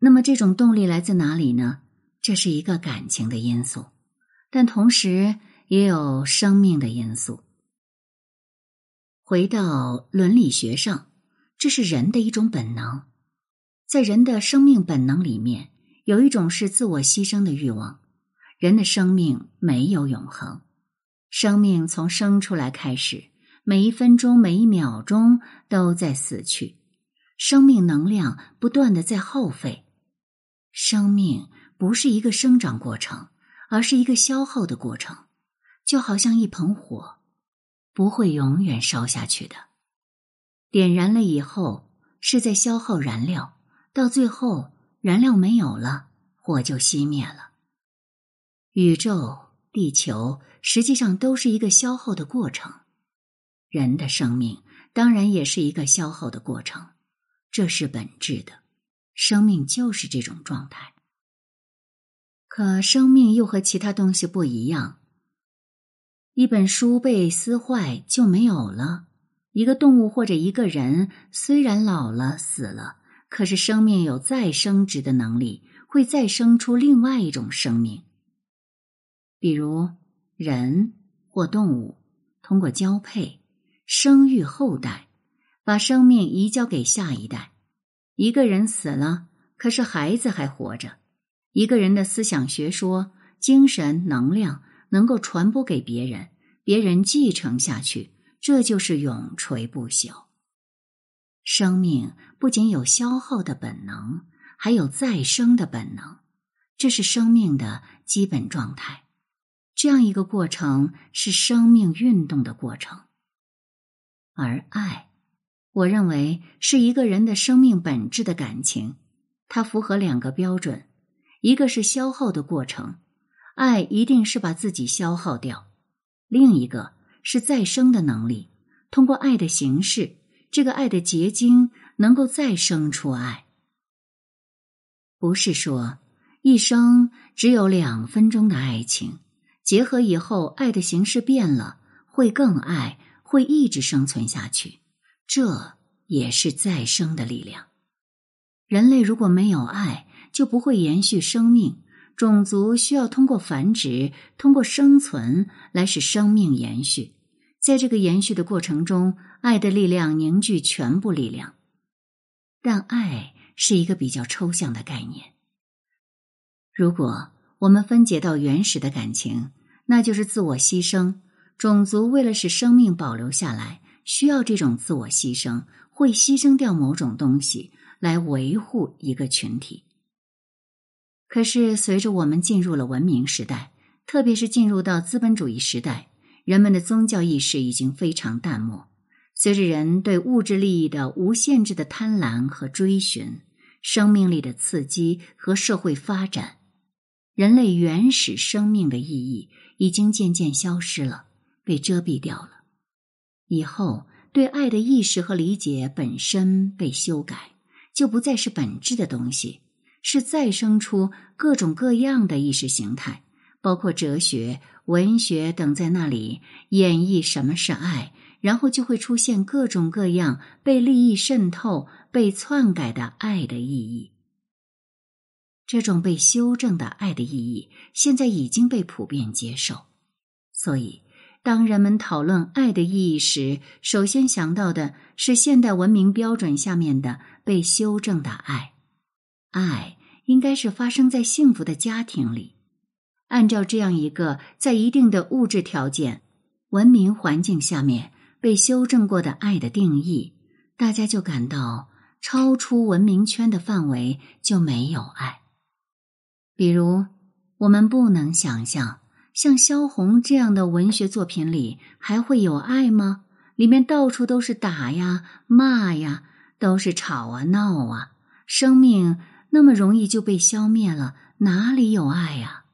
那么这种动力来自哪里呢？这是一个感情的因素，但同时也有生命的因素。回到伦理学上，这是人的一种本能，在人的生命本能里面，有一种是自我牺牲的欲望。人的生命没有永恒，生命从生出来开始，每一分钟、每一秒钟都在死去，生命能量不断的在耗费。生命不是一个生长过程，而是一个消耗的过程，就好像一盆火，不会永远烧下去的。点燃了以后，是在消耗燃料，到最后燃料没有了，火就熄灭了。宇宙、地球实际上都是一个消耗的过程，人的生命当然也是一个消耗的过程，这是本质的，生命就是这种状态。可生命又和其他东西不一样，一本书被撕坏就没有了，一个动物或者一个人虽然老了死了，可是生命有再生殖的能力，会再生出另外一种生命。比如人或动物通过交配、生育后代，把生命移交给下一代。一个人死了，可是孩子还活着。一个人的思想、学说、精神、能量能够传播给别人，别人继承下去，这就是永垂不朽。生命不仅有消耗的本能，还有再生的本能，这是生命的基本状态。这样一个过程是生命运动的过程，而爱，我认为是一个人的生命本质的感情，它符合两个标准：一个是消耗的过程，爱一定是把自己消耗掉；另一个是再生的能力，通过爱的形式，这个爱的结晶能够再生出爱。不是说一生只有两分钟的爱情。结合以后，爱的形式变了，会更爱，会一直生存下去。这也是再生的力量。人类如果没有爱，就不会延续生命。种族需要通过繁殖，通过生存来使生命延续。在这个延续的过程中，爱的力量凝聚全部力量。但爱是一个比较抽象的概念。如果我们分解到原始的感情。那就是自我牺牲，种族为了使生命保留下来，需要这种自我牺牲，会牺牲掉某种东西来维护一个群体。可是，随着我们进入了文明时代，特别是进入到资本主义时代，人们的宗教意识已经非常淡漠。随着人对物质利益的无限制的贪婪和追寻，生命力的刺激和社会发展，人类原始生命的意义。已经渐渐消失了，被遮蔽掉了。以后对爱的意识和理解本身被修改，就不再是本质的东西，是再生出各种各样的意识形态，包括哲学、文学等，在那里演绎什么是爱，然后就会出现各种各样被利益渗透、被篡改的爱的意义。这种被修正的爱的意义，现在已经被普遍接受。所以，当人们讨论爱的意义时，首先想到的是现代文明标准下面的被修正的爱。爱应该是发生在幸福的家庭里。按照这样一个在一定的物质条件、文明环境下面被修正过的爱的定义，大家就感到超出文明圈的范围就没有爱。比如，我们不能想象，像萧红这样的文学作品里还会有爱吗？里面到处都是打呀、骂呀，都是吵啊、闹啊，生命那么容易就被消灭了，哪里有爱呀？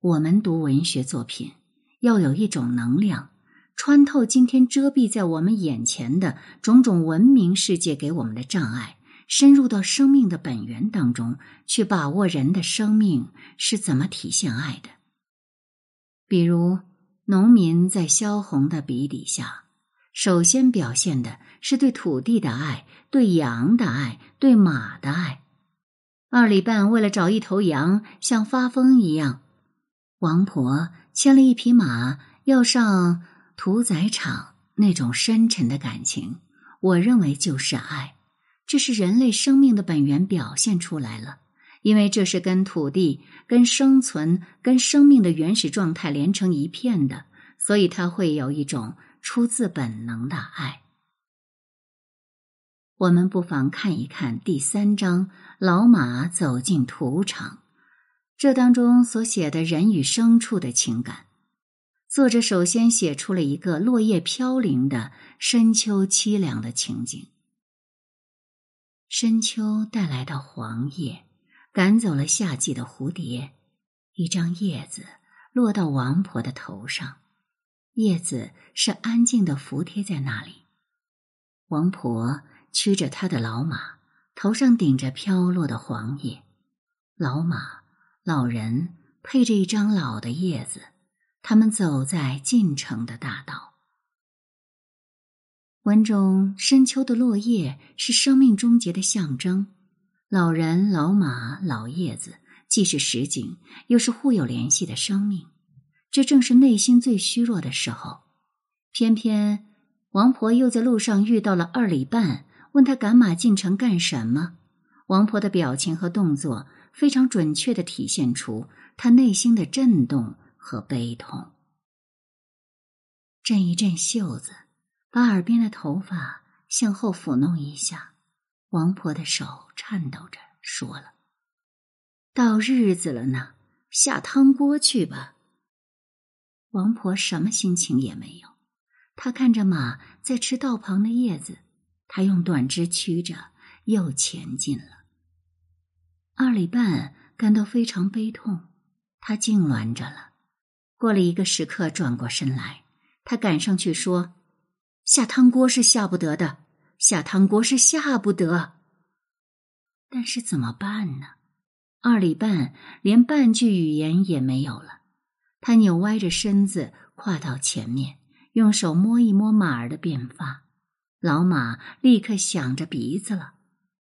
我们读文学作品，要有一种能量，穿透今天遮蔽在我们眼前的种种文明世界给我们的障碍。深入到生命的本源当中去，把握人的生命是怎么体现爱的。比如，农民在萧红的笔底下，首先表现的是对土地的爱、对羊的爱、对马的爱，二里半为了找一头羊，像发疯一样。王婆牵了一匹马，要上屠宰场。那种深沉的感情，我认为就是爱。这是人类生命的本源表现出来了，因为这是跟土地、跟生存、跟生命的原始状态连成一片的，所以它会有一种出自本能的爱。我们不妨看一看第三章“老马走进土场”，这当中所写的人与牲畜的情感。作者首先写出了一个落叶飘零的深秋凄凉的情景。深秋带来的黄叶，赶走了夏季的蝴蝶。一张叶子落到王婆的头上，叶子是安静的服贴在那里。王婆。驱着他的老马，头上顶着飘落的黄叶，老马、老人配着一张老的叶子，他们走在进城的大道。文中深秋的落叶是生命终结的象征，老人、老马、老叶子既是实景，又是互有联系的生命。这正是内心最虚弱的时候。偏偏王婆又在路上遇到了二里半。问他赶马进城干什么？王婆的表情和动作非常准确的体现出她内心的震动和悲痛。震一震袖子，把耳边的头发向后抚弄一下，王婆的手颤抖着说了：“到日子了呢，下汤锅去吧。”王婆什么心情也没有，她看着马在吃道旁的叶子。她用短枝驱着，又前进了。二里半感到非常悲痛，他痉挛着了。过了一个时刻，转过身来，他赶上去说：“下汤锅是下不得的，下汤锅是下不得。但是怎么办呢？”二里半连半句语言也没有了。他扭歪着身子，跨到前面，用手摸一摸马儿的辫发。老马立刻响着鼻子了，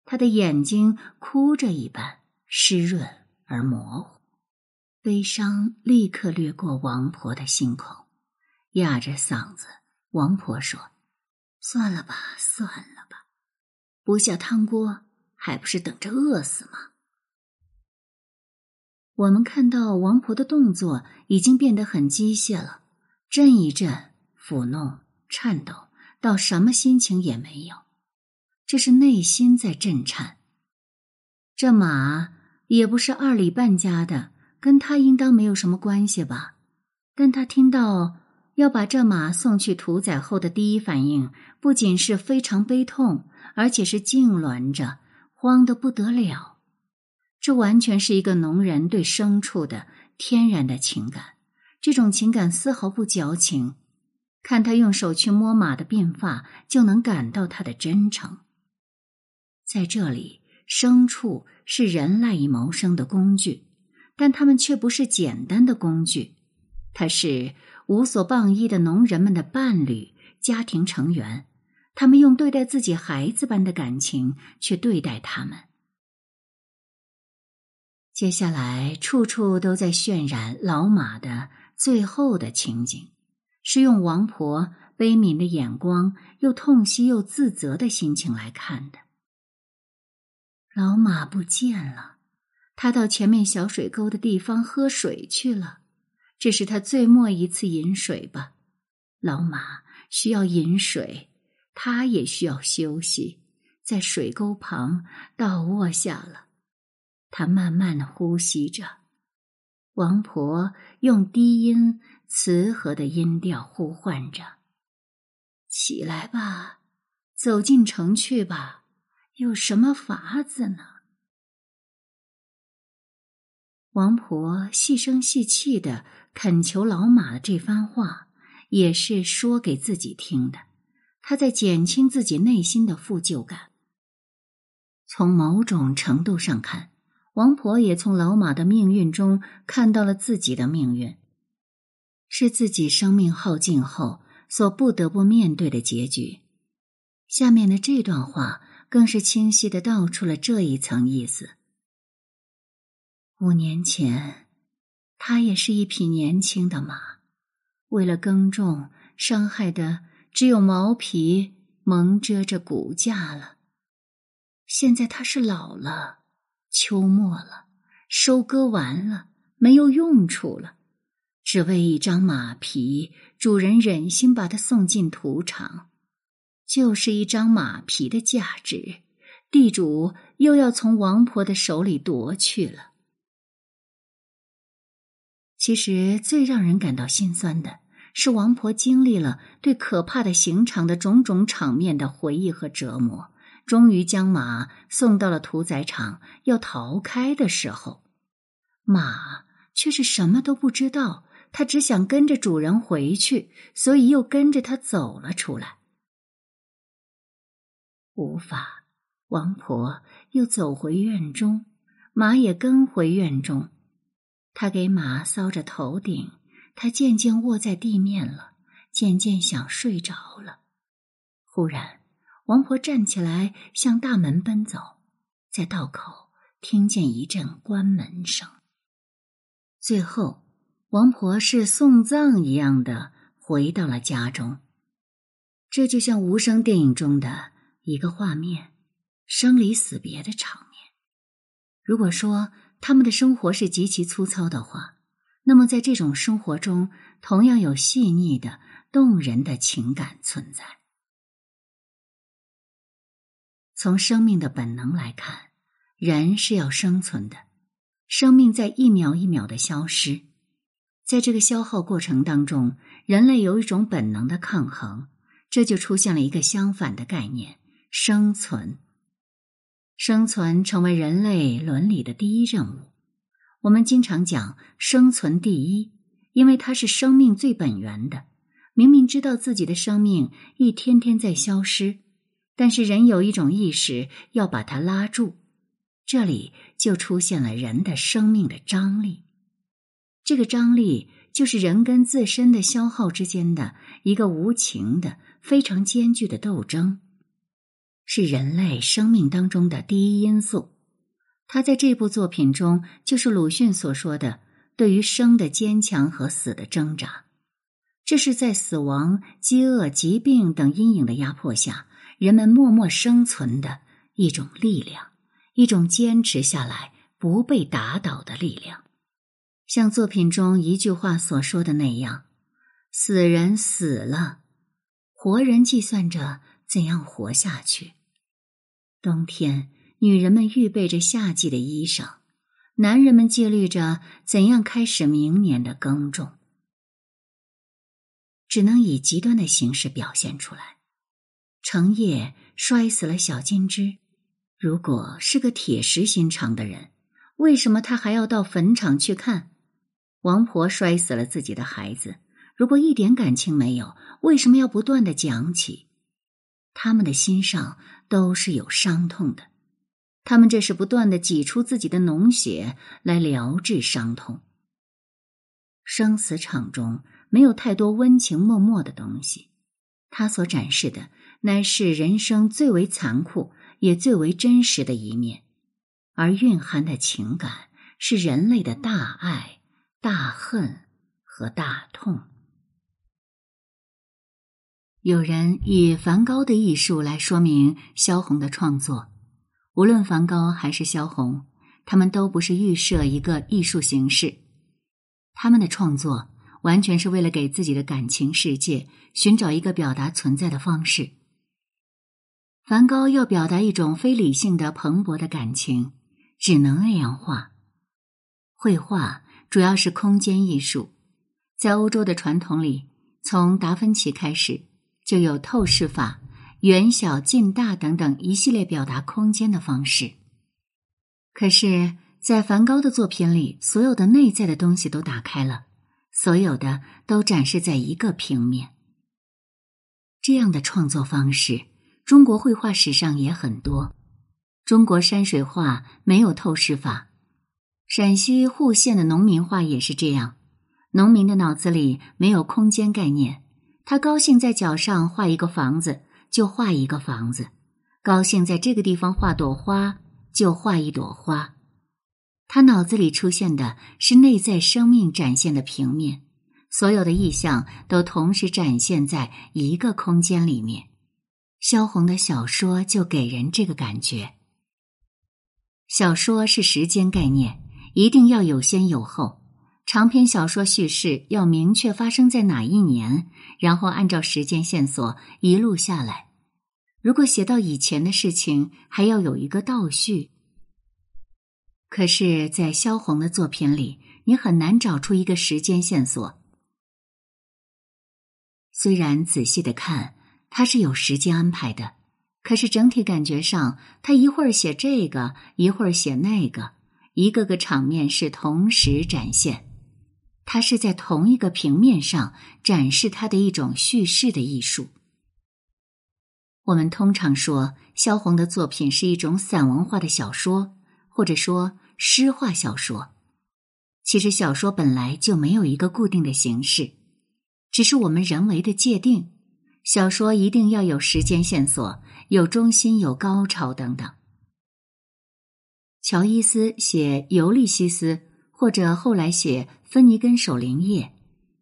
他的眼睛哭着一般湿润而模糊，悲伤立刻掠过王婆的心口，哑着嗓子，王婆说：“算了吧，算了吧，不下汤锅，还不是等着饿死吗？”我们看到王婆的动作已经变得很机械了，震一震，抚弄，颤抖。到什么心情也没有，这是内心在震颤。这马也不是二里半家的，跟他应当没有什么关系吧？但他听到要把这马送去屠宰后的第一反应，不仅是非常悲痛，而且是痉挛着，慌得不得了。这完全是一个农人对牲畜的天然的情感，这种情感丝毫不矫情。看他用手去摸马的鬓发，就能感到他的真诚。在这里，牲畜是人赖以谋生的工具，但他们却不是简单的工具，它是无所傍依的农人们的伴侣、家庭成员。他们用对待自己孩子般的感情去对待他们。接下来，处处都在渲染老马的最后的情景。是用王婆悲悯的眼光，又痛惜又自责的心情来看的。老马不见了，他到前面小水沟的地方喝水去了，这是他最末一次饮水吧。老马需要饮水，他也需要休息，在水沟旁倒卧下了，他慢慢的呼吸着。王婆用低音。慈和的音调呼唤着：“起来吧，走进城去吧，有什么法子呢？”王婆细声细气的恳求老马的这番话，也是说给自己听的。她在减轻自己内心的负疚感。从某种程度上看，王婆也从老马的命运中看到了自己的命运。是自己生命耗尽后所不得不面对的结局。下面的这段话更是清晰的道出了这一层意思。五年前，他也是一匹年轻的马，为了耕种，伤害的只有毛皮蒙遮着骨架了。现在它是老了，秋末了，收割完了，没有用处了，只为一张马皮，主人忍心把它送进土场，就是一张马皮的价值，地主又要从王婆的手里夺去了。其实最让人感到心酸的是，王婆经历了对可怕的刑场的种种场面的回忆和折磨，终于将马送到了屠宰场，要逃开的时候，马却是什么都不知道，他只想跟着主人回去，所以又跟着他走了出来。无法，王婆又走回院中，马也跟回院中。他给马搔着头顶，他渐渐卧在地面了，渐渐想睡着了。忽然，王婆站起来向大门奔走，在道口听见一阵关门声。最后，王婆是送葬一样的回到了家中。这就像无声电影中的一个画面，生离死别的场面。如果说，他们的生活是极其粗糙的话，那么在这种生活中，同样有细腻的、动人的情感存在。从生命的本能来看，人是要生存的，生命在一秒一秒的消失，在这个消耗过程当中，人类有一种本能的抗衡，这就出现了一个相反的概念——生存。生存成为人类伦理的第一任务。我们经常讲生存第一，因为它是生命最本源的。明明知道自己的生命一天天在消失，但是人有一种意识要把它拉住。这里就出现了人的生命的张力。这个张力就是人跟自身的消耗之间的一个无情的、非常艰巨的斗争。是人类生命当中的第一因素，他在这部作品中就是鲁迅所说的对于生的坚强和死的挣扎。这是在死亡、饥饿、疾病等阴影的压迫下，人们默默生存的一种力量，一种坚持下来不被打倒的力量。像作品中一句话所说的那样：“死人死了，活人计算着。”怎样活下去？冬天，女人们预备着夏季的衣裳，男人们戒律着怎样开始明年的耕种。只能以极端的形式表现出来。程叶摔死了小金枝，如果是个铁石心肠的人，为什么他还要到坟场去看？王婆摔死了自己的孩子，如果一点感情没有，为什么要不断的讲起？他们的心上都是有伤痛的，他们这是不断的挤出自己的脓血来疗治伤痛。生死场中没有太多温情脉脉的东西，他所展示的乃是人生最为残酷也最为真实的一面，而蕴含的情感是人类的大爱、大恨和大痛。有人以梵高的艺术来说明萧红的创作，无论梵高还是萧红，他们都不是预设一个艺术形式，他们的创作完全是为了给自己的感情世界寻找一个表达存在的方式。梵高要表达一种非理性的蓬勃的感情，只能那样画。绘画主要是空间艺术，在欧洲的传统里，从达芬奇开始。就有透视法、远小近大等等一系列表达空间的方式。可是，在梵高的作品里，所有的内在的东西都打开了，所有的都展示在一个平面。这样的创作方式，中国绘画史上也很多。中国山水画没有透视法，陕西户县的农民画也是这样。农民的脑子里没有空间概念。他高兴在脚上画一个房子，就画一个房子；高兴在这个地方画朵花，就画一朵花。他脑子里出现的是内在生命展现的平面，所有的意象都同时展现在一个空间里面。萧红的小说就给人这个感觉。小说是时间概念，一定要有先有后。长篇小说叙事要明确发生在哪一年，然后按照时间线索一路下来。如果写到以前的事情，还要有一个倒叙。可是，在萧红的作品里，你很难找出一个时间线索。虽然仔细的看，他是有时间安排的，可是整体感觉上，他一会儿写这个，一会儿写那个，一个个场面是同时展现，他是在同一个平面上展示他的一种叙事的艺术。我们通常说，萧红的作品是一种散文化的小说，或者说。诗化小说，其实小说本来就没有一个固定的形式，只是我们人为的界定。小说一定要有时间线索，有中心，有高潮等等。乔伊斯写《尤利西斯》，或者后来写《芬尼根守灵夜》，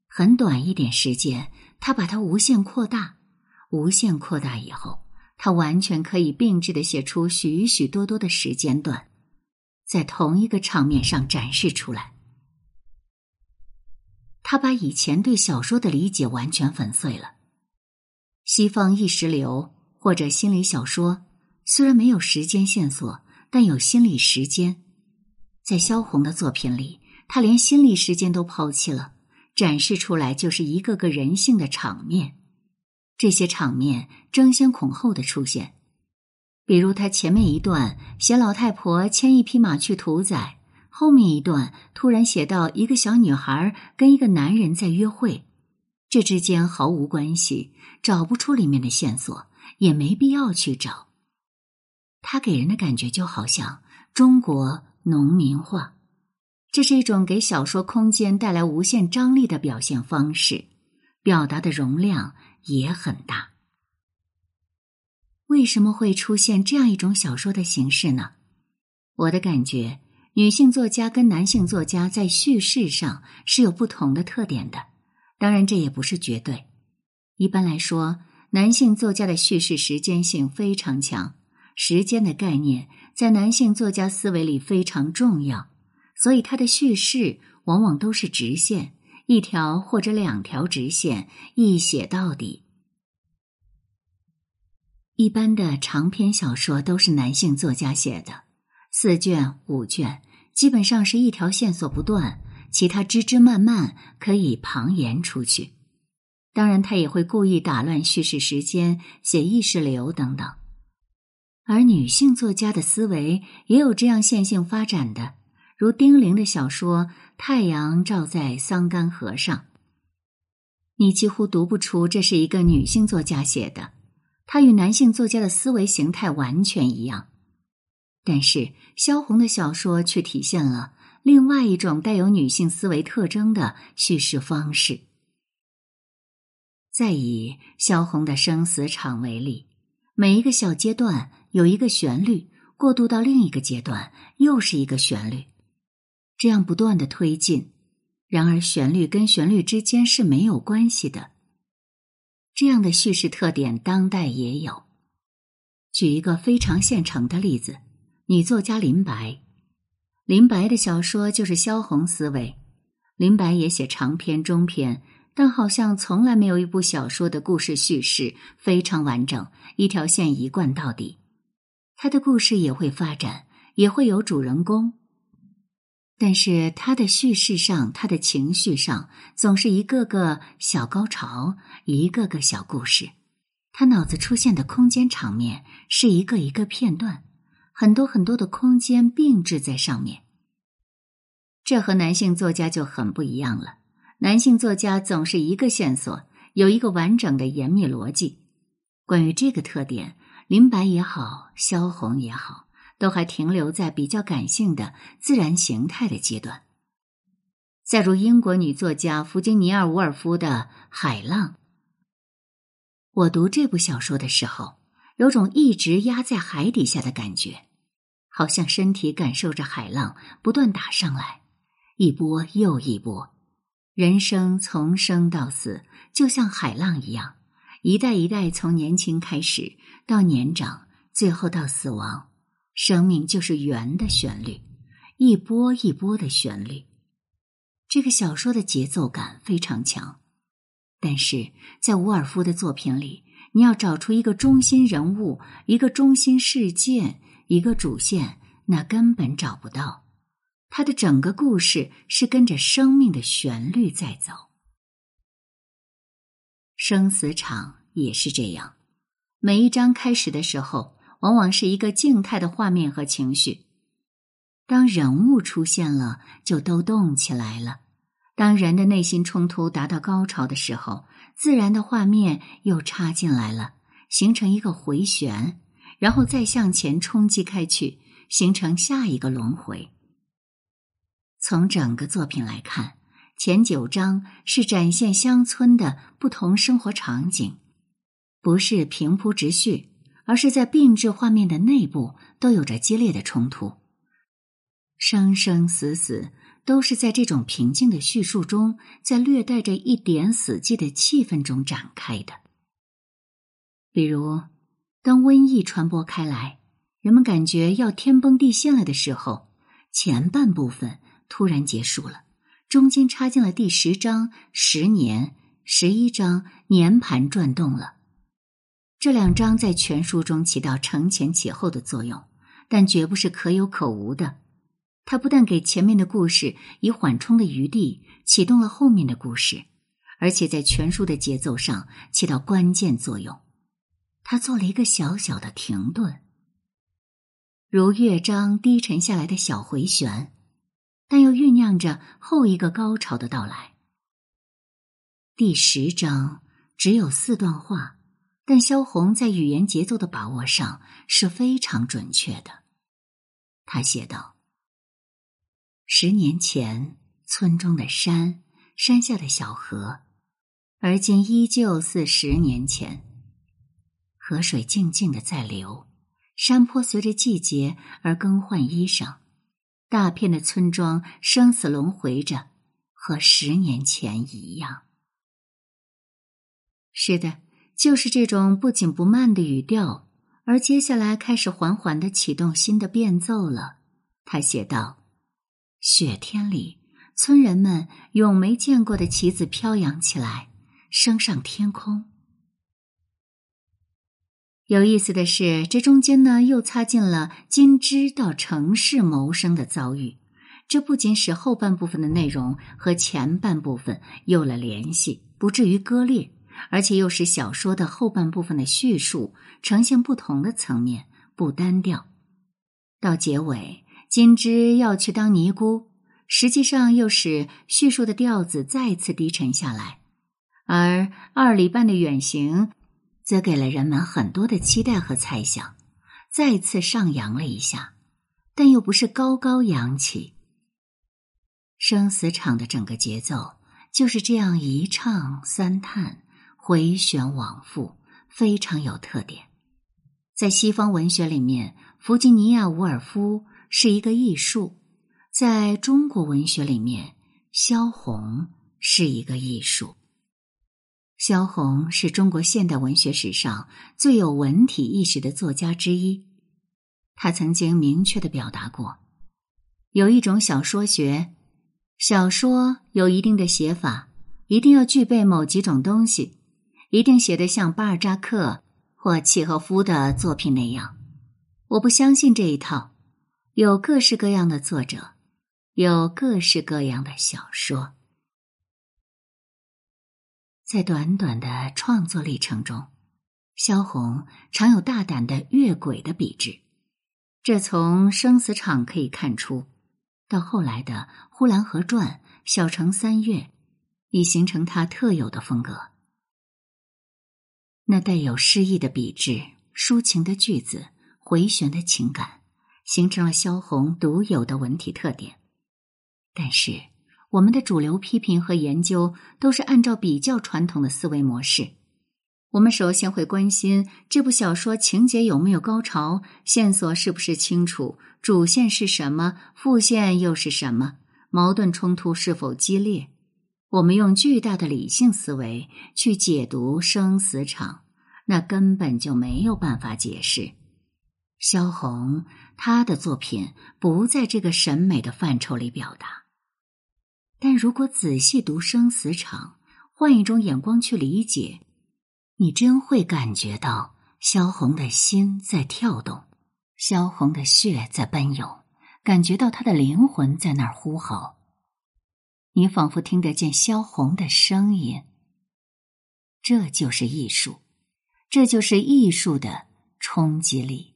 很短一点时间，他把它无限扩大，无限扩大以后，他完全可以并置的写出许许多多的时间段。在同一个场面上展示出来，他把以前对小说的理解完全粉碎了。西方意识流或者心理小说虽然没有时间线索，但有心理时间。在萧红的作品里，他连心理时间都抛弃了，展示出来就是一个个人性的场面，这些场面争先恐后的出现。比如，他前面一段写老太婆牵一匹马去屠宰，后面一段突然写到一个小女孩跟一个男人在约会，这之间毫无关系，找不出里面的线索，也没必要去找。他给人的感觉就好像中国农民画，这是一种给小说空间带来无限张力的表现方式，表达的容量也很大。为什么会出现这样一种小说的形式呢？我的感觉，女性作家跟男性作家在叙事上是有不同的特点的。当然，这也不是绝对。一般来说，男性作家的叙事时间性非常强，时间的概念在男性作家思维里非常重要，所以他的叙事往往都是直线，一条或者两条直线，一写到底。一般的长篇小说都是男性作家写的，四卷五卷，基本上是一条线索不断，其他枝枝蔓蔓可以旁延出去。当然，他也会故意打乱叙事时间，写意识流等等。而女性作家的思维也有这样线性发展的，如丁玲的小说《太阳照在桑干河上》，你几乎读不出这是一个女性作家写的。她与男性作家的思维形态完全一样，但是萧红的小说却体现了另外一种带有女性思维特征的叙事方式。再以萧红的生死场为例，每一个小阶段有一个旋律，过渡到另一个阶段又是一个旋律，这样不断的推进。然而，旋律跟旋律之间是没有关系的。这样的叙事特点，当代也有。举一个非常现成的例子：女作家林白。林白的小说就是萧红思维。林白也写长篇、中篇，但好像从来没有一部小说的故事叙事非常完整，一条线一贯到底。他的故事也会发展，也会有主人公。但是他的叙事上，他的情绪上，总是一个个小高潮，一个个小故事。他脑子出现的空间场面是一个一个片段，很多很多的空间并置在上面。这和男性作家就很不一样了。男性作家总是一个线索，有一个完整的严密逻辑。关于这个特点，林白也好，萧红也好。都还停留在比较感性的自然形态的阶段。再如英国女作家弗吉尼尔·伍尔夫的《海浪》，我读这部小说的时候，有种一直压在海底下的感觉。好像身体感受着海浪不断打上来，一波又一波。人生从生到死，就像海浪一样，一代一代从年轻开始到年长，最后到死亡。生命就是圆的旋律，一波一波的旋律。这个小说的节奏感非常强，但是在伍尔夫的作品里，你要找出一个中心人物、一个中心事件、一个主线，那根本找不到。他的整个故事是跟着生命的旋律在走。生死场也是这样，每一章开始的时候，往往是一个静态的画面和情绪。当人物出现了，就都动起来了。当人的内心冲突达到高潮的时候，自然的画面又插进来了，形成一个回旋，然后再向前冲击开去，形成下一个轮回。从整个作品来看，前九章是展现乡村的不同生活场景，不是平铺直叙，而是在并置画面的内部都有着激烈的冲突。生生死死都是在这种平静的叙述中，在略带着一点死寂的气氛中展开的。比如，当瘟疫传播开来，人们感觉要天崩地陷了的时候，前半部分突然结束了，中间插进了第十章十年、十一章年盘转动了。这两章在全书中起到承前启后的作用，但绝不是可有可无的。它不但给前面的故事以缓冲的余地，启动了后面的故事，而且在全书的节奏上起到关键作用。他做了一个小小的停顿，如乐章低沉下来的小回旋，但又酝酿着后一个高潮的到来。第十章只有四段话，但萧红在语言节奏的把握上是非常准确的。他写道。十年前，村中的山，山下的小河，而今依旧似十年前。河水静静的在流，山坡随着季节而更换衣裳，大片的村庄生死轮回着，和十年前一样。是的，就是这种不紧不慢的语调，而接下来开始缓缓的启动新的变奏了。他写道。雪天里，村人们用没见过的旗子飘扬起来，升上天空。有意思的是，这中间呢又插进了金枝到城市谋生的遭遇。这不仅使后半部分的内容和前半部分有了联系，不至于割裂，而且又使小说的后半部分的叙述呈现不同的层面，不单调。到结尾。金枝要去当尼姑，实际上又使叙述的调子再次低沉下来；而二里半的远行，则给了人们很多的期待和猜想，再次上扬了一下，但又不是高高扬起。生死场的整个节奏就是这样一唱三叹，回旋往复，非常有特点。在西方文学里面，弗吉尼亚·伍尔夫。是一个艺术，在中国文学里面，萧红是一个艺术。萧红是中国现代文学史上最有文体意识的作家之一。他曾经明确的表达过，有一种小说学，小说有一定的写法，一定要具备某几种东西，一定写得像巴尔扎克或契诃夫的作品那样。我不相信这一套。有各式各样的作者，有各式各样的小说，在短短的创作历程中，萧红常有大胆的越轨的笔致，这从《生死场》可以看出，到后来的《呼兰河传》《小城三月》，已形成他特有的风格。那带有诗意的笔致、抒情的句子、回旋的情感。形成了萧红独有的文体特点，但是我们的主流批评和研究都是按照比较传统的思维模式。我们首先会关心这部小说情节有没有高潮，线索是不是清楚，主线是什么，副线又是什么，矛盾冲突是否激烈。我们用巨大的理性思维去解读生死场，那根本就没有办法解释。萧红他的作品不在这个审美的范畴里表达，但如果仔细读生死场，换一种眼光去理解。你真会感觉到萧红的心在跳动，萧红的血在奔涌，感觉到他的灵魂在那儿呼号。你仿佛听得见萧红的声音。这就是艺术，这就是艺术的冲击力。